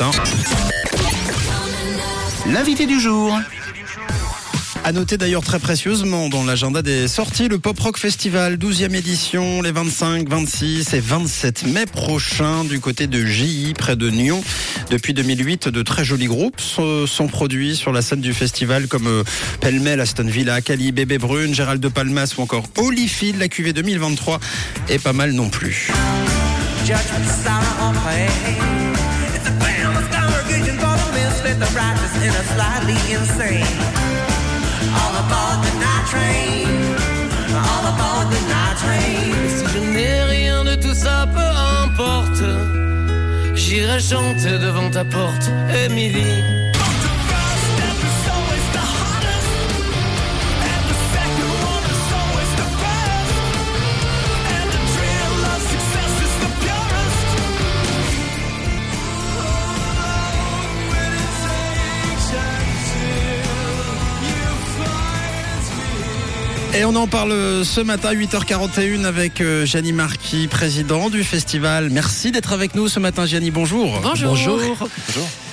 matin. L'invité du jour. À noter d'ailleurs très précieusement dans l'agenda des sorties le Pop Rock Festival 12e édition les 25, 26 et 27 mai prochains du côté de JI près de Nyon. Depuis 2008, de très jolis groupes sont produits sur la scène du festival comme euh, Pelmel, Aston Villa, Cali, Bébé Brune, Gérald de Palmas ou encore Holyfield, la QV 2023 est pas mal non plus. All aboard the night train. All aboard the night train. Si je n'ai rien de tout ça, peu importe. J'irai chanter devant ta porte, Émilie. Et on en parle ce matin, 8h41, avec euh, Gianni Marquis, président du festival. Merci d'être avec nous ce matin, Gianni. Bonjour. Bonjour. Bonjour.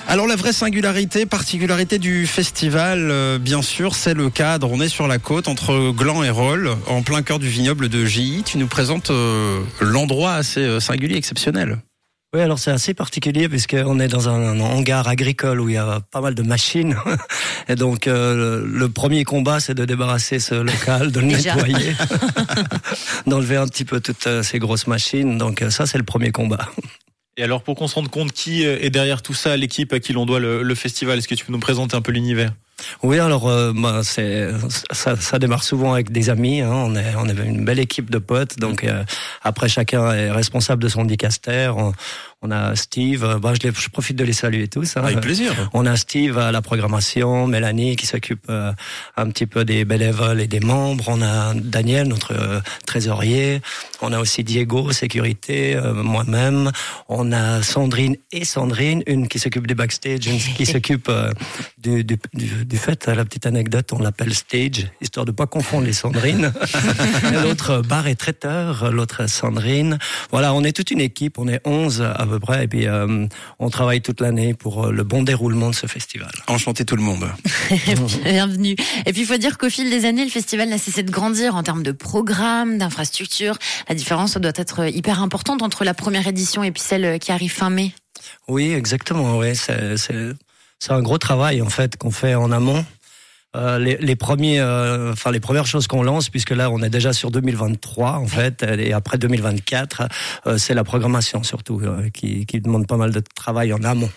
Alors la vraie singularité, particularité du festival, euh, bien sûr, c'est le cadre. On est sur la côte entre Gland et Roll, en plein cœur du vignoble de Gilly. Tu nous présentes euh, l'endroit assez singulier, exceptionnel. Oui, alors c'est assez particulier puisqu'on est dans un, hangar agricole où il y a pas mal de machines. Et donc euh, le premier combat, c'est de débarrasser ce local, de le nettoyer, d'enlever un petit peu toutes euh, ces grosses machines. Donc euh, ça, c'est le premier combat. Et alors pour qu'on se rende compte qui est derrière tout ça, l'équipe à qui l'on doit le, le festival, est-ce que tu peux nous présenter un peu l'univers? Oui, alors euh, bah, c'est ça, ça, démarre souvent avec des amis. Hein. On est on est une belle équipe de potes. Donc euh, après chacun est responsable de son dicaster. On, on a Steve. Euh, bah, je, je, profite de les saluer tous. Hein. Avec plaisir. On a Steve à la programmation, Mélanie qui s'occupe euh, un petit peu des bénévoles et des membres. On a Daniel, notre trésorier. On a aussi Diego, sécurité, moi-même. On a Sandrine et Sandrine, une qui s'occupe des backstage, une qui s'occupe du, du, du du fait, la petite anecdote, on l'appelle stage, histoire de pas confondre les Sandrines. l'autre bar et traiteur, l'autre Sandrine. Voilà, on est toute une équipe, on est 11 à peu près, et puis euh, on travaille toute l'année pour euh, le bon déroulement de ce festival. Enchanté tout le monde. Bienvenue. Et puis il faut dire qu'au fil des années, le festival n'a cessé de grandir en termes de programmes, d'infrastructures. La différence doit être hyper importante entre la première édition et puis celle qui arrive fin mai. Oui, exactement. Oui, c'est c'est un gros travail en fait qu'on fait en amont. Euh, les, les, premiers, euh, enfin les premières choses qu'on lance, puisque là on est déjà sur 2023 en fait, et après 2024, euh, c'est la programmation surtout euh, qui, qui demande pas mal de travail en amont.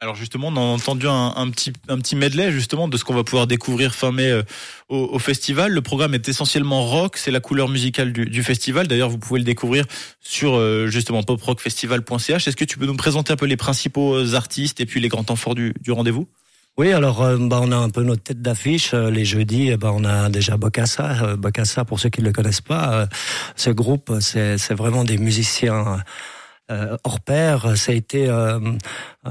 Alors justement, on a entendu un, petit un petit medley justement de ce qu'on va pouvoir découvrir fin mai euh, au, au, festival. Le programme est essentiellement rock, c'est la couleur musicale du, du festival. D'ailleurs, vous pouvez le découvrir sur euh, justement poprockfestival.ch. Est-ce que tu peux nous présenter un peu les principaux euh, artistes et puis les grands temps forts du, du rendez-vous? Oui, alors bah, on a un peu notre tête d'affiche. Les jeudis, bah, on a déjà Bocassa. Bocassa, pour ceux qui ne le connaissent pas, ce groupe, c'est vraiment des musiciens euh, hors pair. Ça a été euh,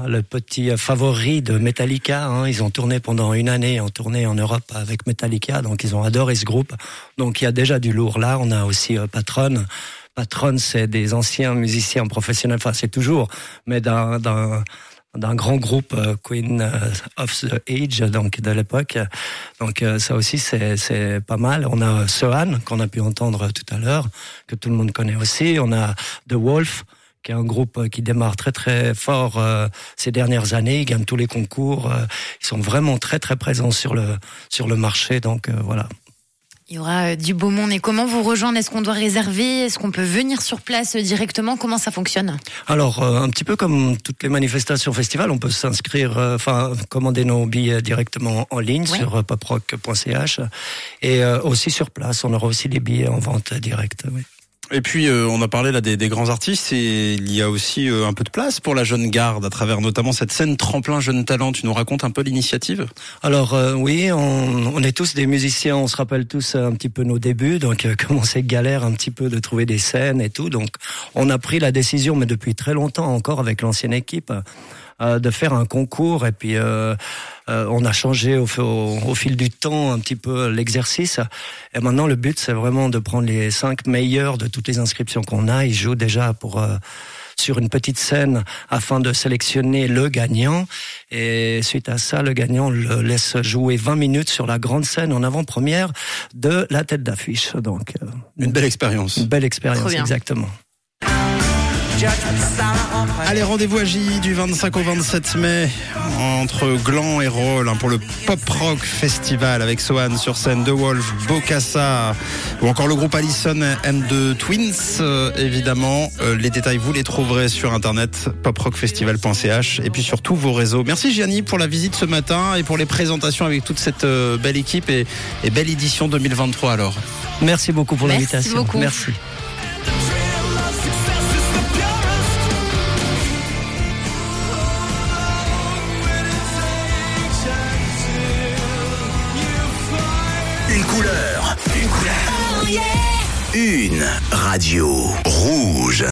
le petit favori de Metallica. Hein. Ils ont tourné pendant une année, en tournée en Europe avec Metallica, donc ils ont adoré ce groupe. Donc il y a déjà du lourd là. On a aussi euh, Patron. Patron, c'est des anciens musiciens professionnels. Enfin, c'est toujours, mais d'un d'un grand groupe Queen of the Age donc de l'époque donc ça aussi c'est pas mal on a Sohan qu'on a pu entendre tout à l'heure que tout le monde connaît aussi on a The Wolf qui est un groupe qui démarre très très fort euh, ces dernières années. Ils gagnent tous les concours. Euh, ils sont vraiment très très présents sur le sur le marché. Donc euh, voilà. Il y aura du beau monde. Et comment vous rejoindre? Est-ce qu'on doit réserver? Est-ce qu'on peut venir sur place directement? Comment ça fonctionne? Alors, un petit peu comme toutes les manifestations festivals, on peut s'inscrire, enfin, commander nos billets directement en ligne sur poprock.ch et aussi sur place. On aura aussi des billets en vente directe. Oui. Et puis euh, on a parlé là des, des, grands artistes et il y a aussi euh, un peu de place pour la jeune garde à travers notamment cette scène tremplin jeune talent. Tu nous racontes un peu l'initiative? Alors euh, oui, on, on, est tous des musiciens, on se rappelle tous un petit peu nos débuts, donc comment c'est galère un petit peu de trouver des scènes et tout. Donc on a pris la décision, mais depuis très longtemps encore avec l'ancienne équipe, euh, de faire un concours et puis euh, euh, on a changé au, au, fil du temps un petit peu l'exercice et maintenant le but c'est vraiment de prendre les cinq meilleurs de toutes les inscriptions qu'on a ils jouent déjà pour sur une petite scène afin de sélectionner le gagnant. Et suite à ça, le gagnant le laisse jouer 20 minutes sur la grande scène en avant-première de la tête d'affiche. Donc, euh, une belle expérience. Une belle expérience, exactement. Allez, rendez-vous à J du 25 au 27 mai entre Gland et Roll hein, pour le Pop Rock Festival avec Sohan sur scène, The Wolf, Bocassa ou encore le groupe Allison and the Twins euh, évidemment. Euh, les détails vous les trouverez sur internet poprockfestival.ch et puis sur tous vos réseaux. Merci Gianni pour la visite ce matin et pour les présentations avec toute cette euh, belle équipe et, et belle édition 2023 alors. Merci beaucoup pour l'invitation. Merci. Une radio rouge.